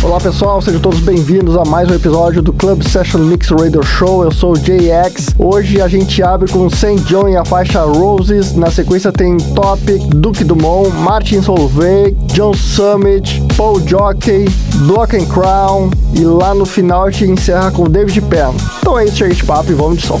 Olá pessoal, sejam todos bem-vindos a mais um episódio do Club Session Mix Radio Show. Eu sou o JX. Hoje a gente abre com Saint John e a faixa Roses. Na sequência tem Topic, Duke Dumont, Martin Solveig, John Summit, Paul Jockey, Block and Crown e lá no final a gente encerra com David Penn. Então é isso, chega de papo e vamos de som.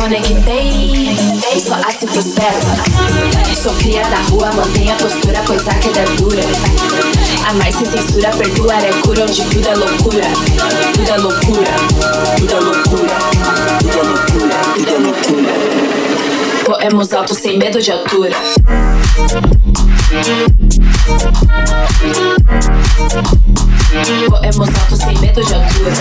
Conectei, só assim prospero. Sou cria da rua, mantenha a postura, pois a queda é dura. Amar sem censura, perdoar é cura, onde tudo é loucura. Tudo é loucura, tudo é loucura, tudo é loucura, tudo é loucura. Poemos altos sem medo de altura. Poemos altos sem medo de altura.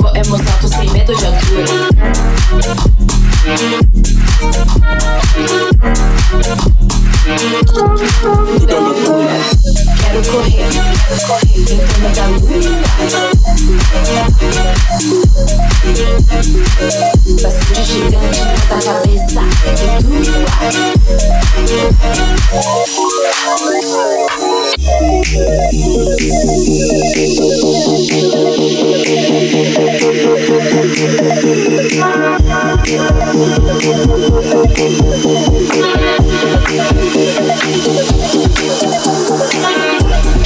Voemos alto sem medo de altura. Loucura. Quero correr, correr em da lua. Bastante gigante na cabeça.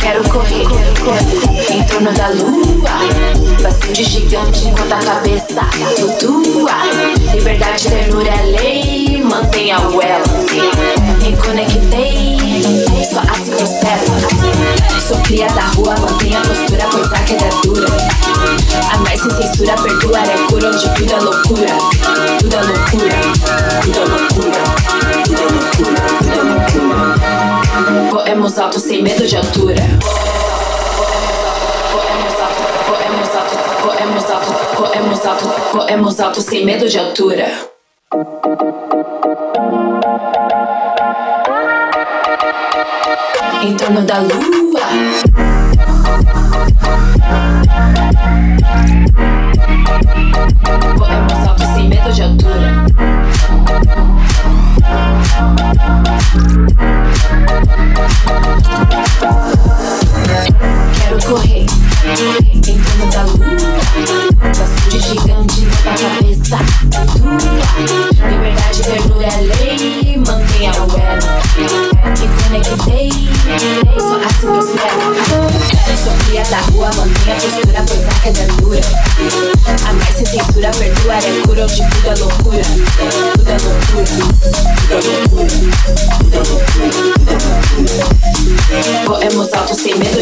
Quero correr, em torno da lua. Bastante gigante enquanto a cabeça flutua. Liberdade, ternura é lei, mantenha o elo. Me conectei, só assim prospero. Sou cria da rua, mantenha a postura, pois a queda é dura. Amar sem censura, perdoar é cura, onde tudo é loucura. Tudo é loucura, tudo é loucura, tudo é loucura, tudo é loucura. Voemos alto sem medo de altura. Voemos alto, voemos alto, voemos alto, voemos alto, sem medo de altura. Em torno da lua. Voemos alto sem medo de altura. Thank Quero correr em torno da lua. Bastante gigante na cabeça tua. Liberdade, ternura é lei. Mantenha o elo. Me conectei, só assim prospero. Sou cria da rua, mantenha a postura, pois a queda é dura. Amar sem censura, perdoar é cura, onde tudo é loucura. Tudo é loucura, tudo é loucura, tudo é loucura, tudo é loucura. Voemos alto sem medo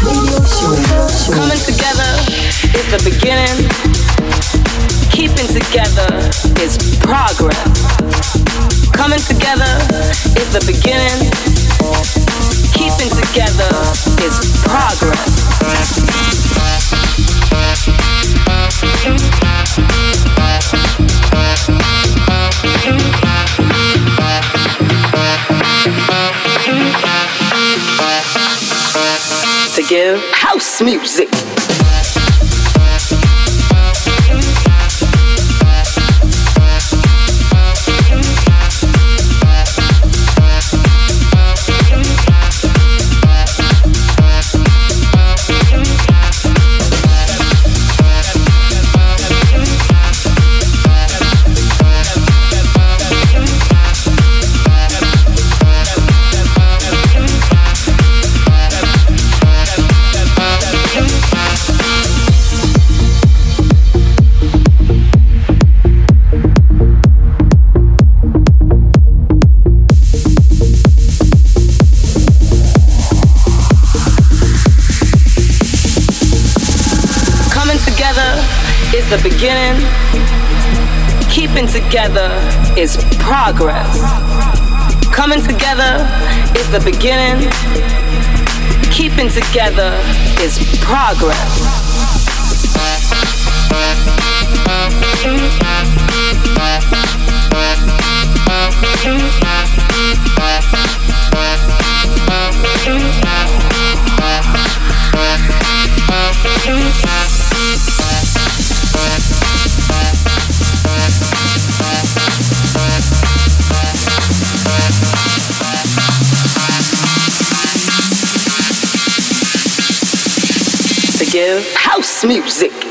Coming together is the beginning. Keeping together is progress. Coming together is the beginning. Keeping together is progress. house music. Together is progress. Coming together is the beginning. Keeping together is progress. Music.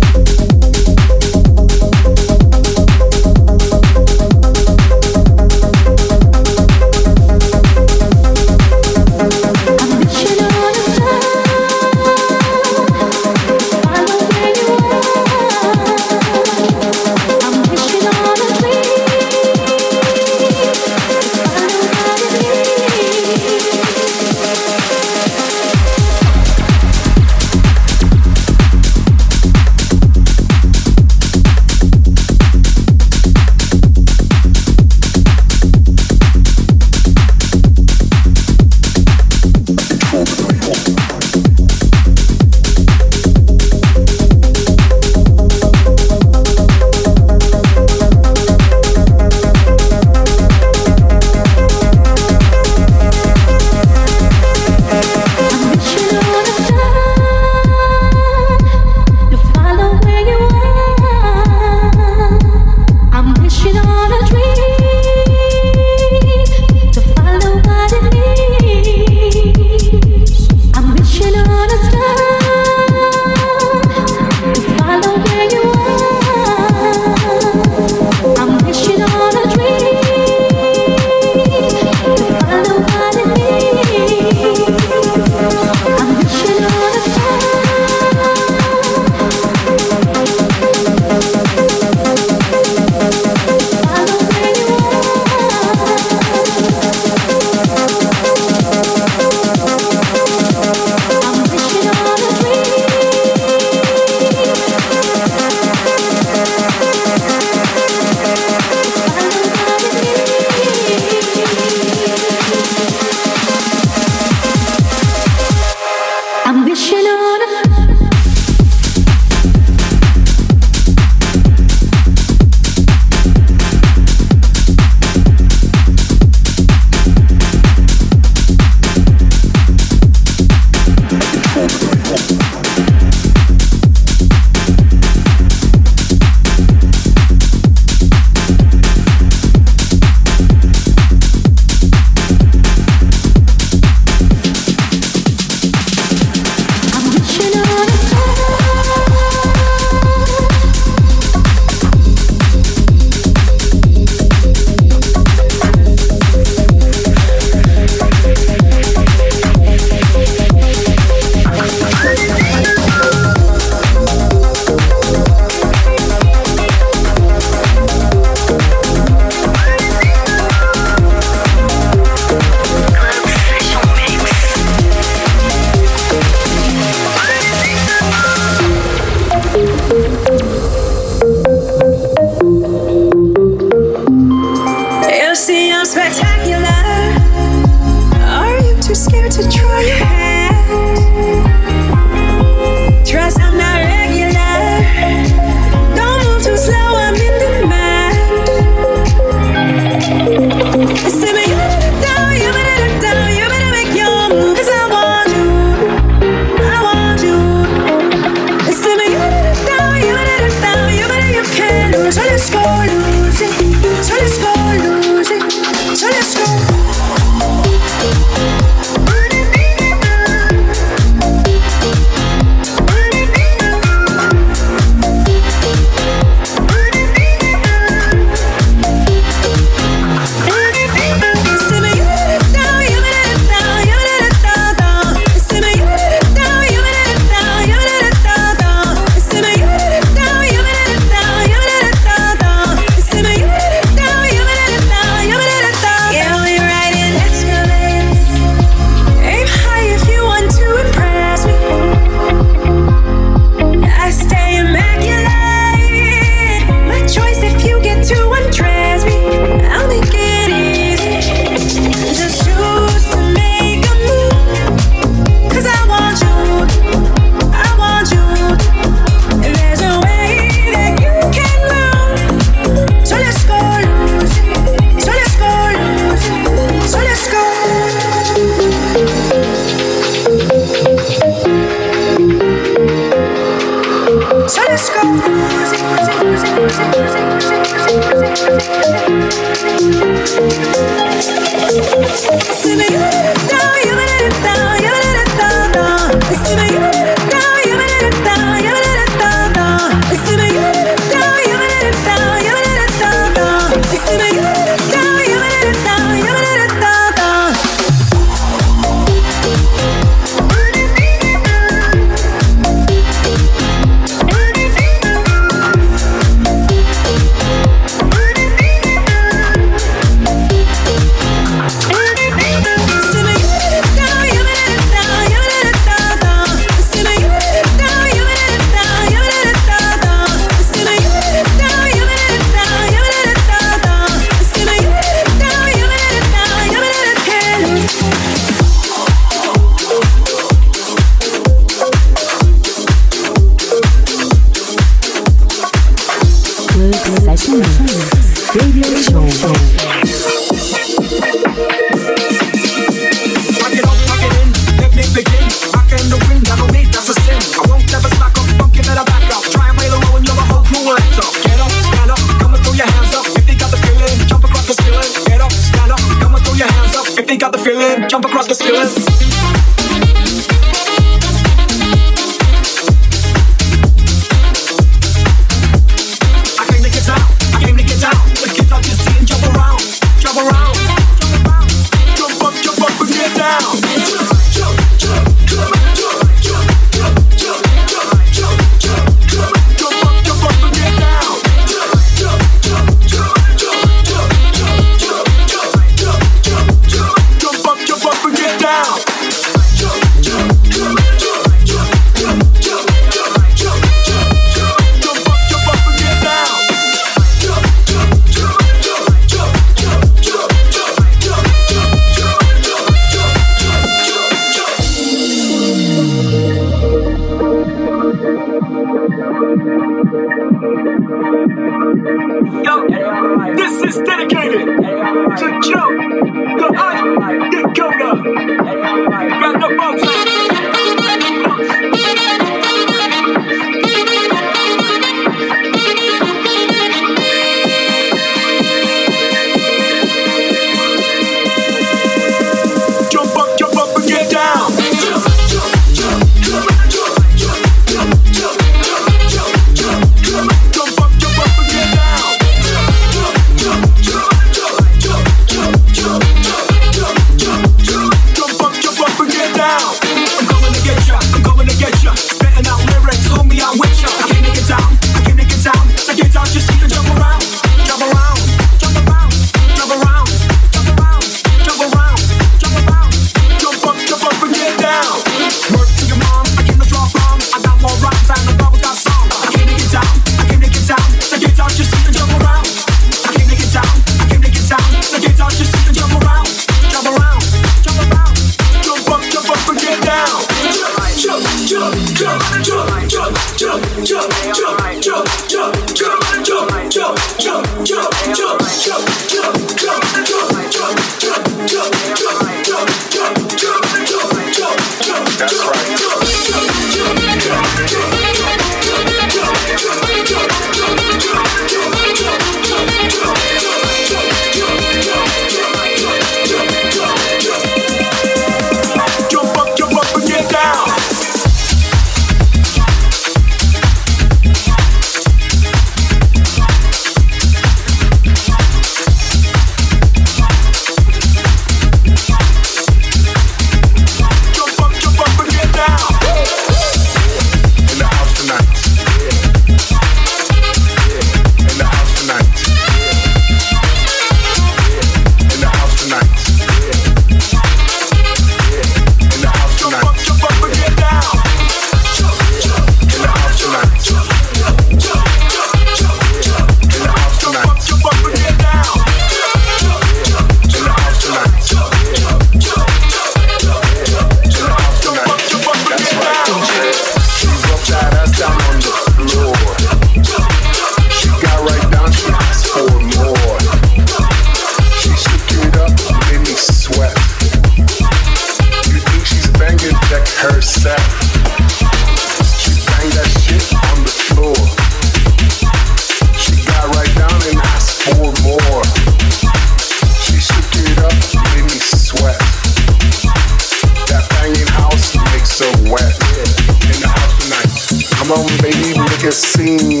a scene.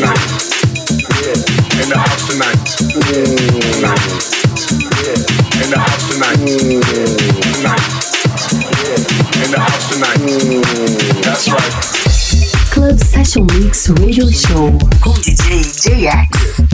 Night. Yeah. In the house tonight. Mm. Yeah. In the house tonight. Mm. Yeah. In the house tonight. That's right. Club Session Mix Radio Show com DJ JX.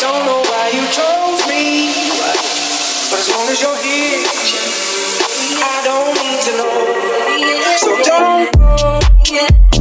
Don't know why you chose me, but as long as you're here, I don't need to know. So don't. Go.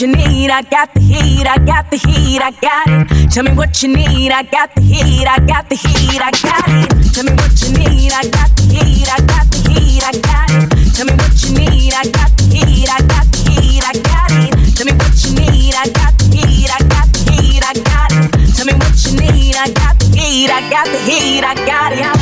you need. I got the heat. I got the heat. I got it. Tell me what you need. I got the heat. I got the heat. I got it. Tell me what you need. I got the heat. I got the heat. I got it. Tell me what you need. I got the heat. I got the heat. I got it. Tell me what you need. I got the heat. I got the heat. I got it. Tell me what you need. I got the heat. I got the heat. I got it.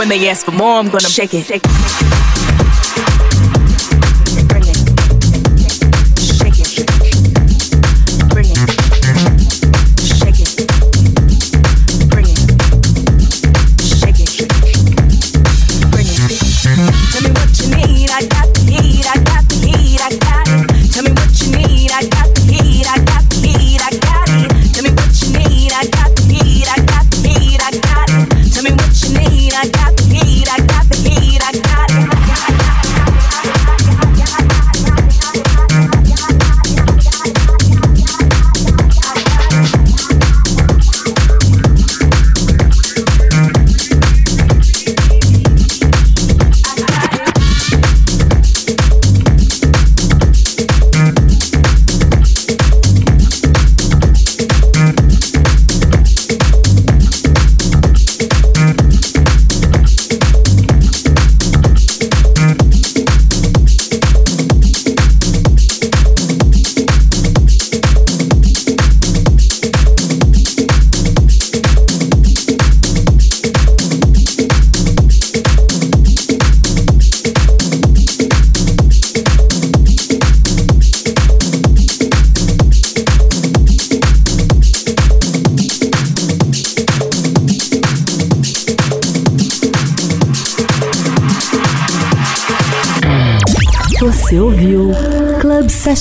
When they ask for more, I'm gonna shake it. Shake it.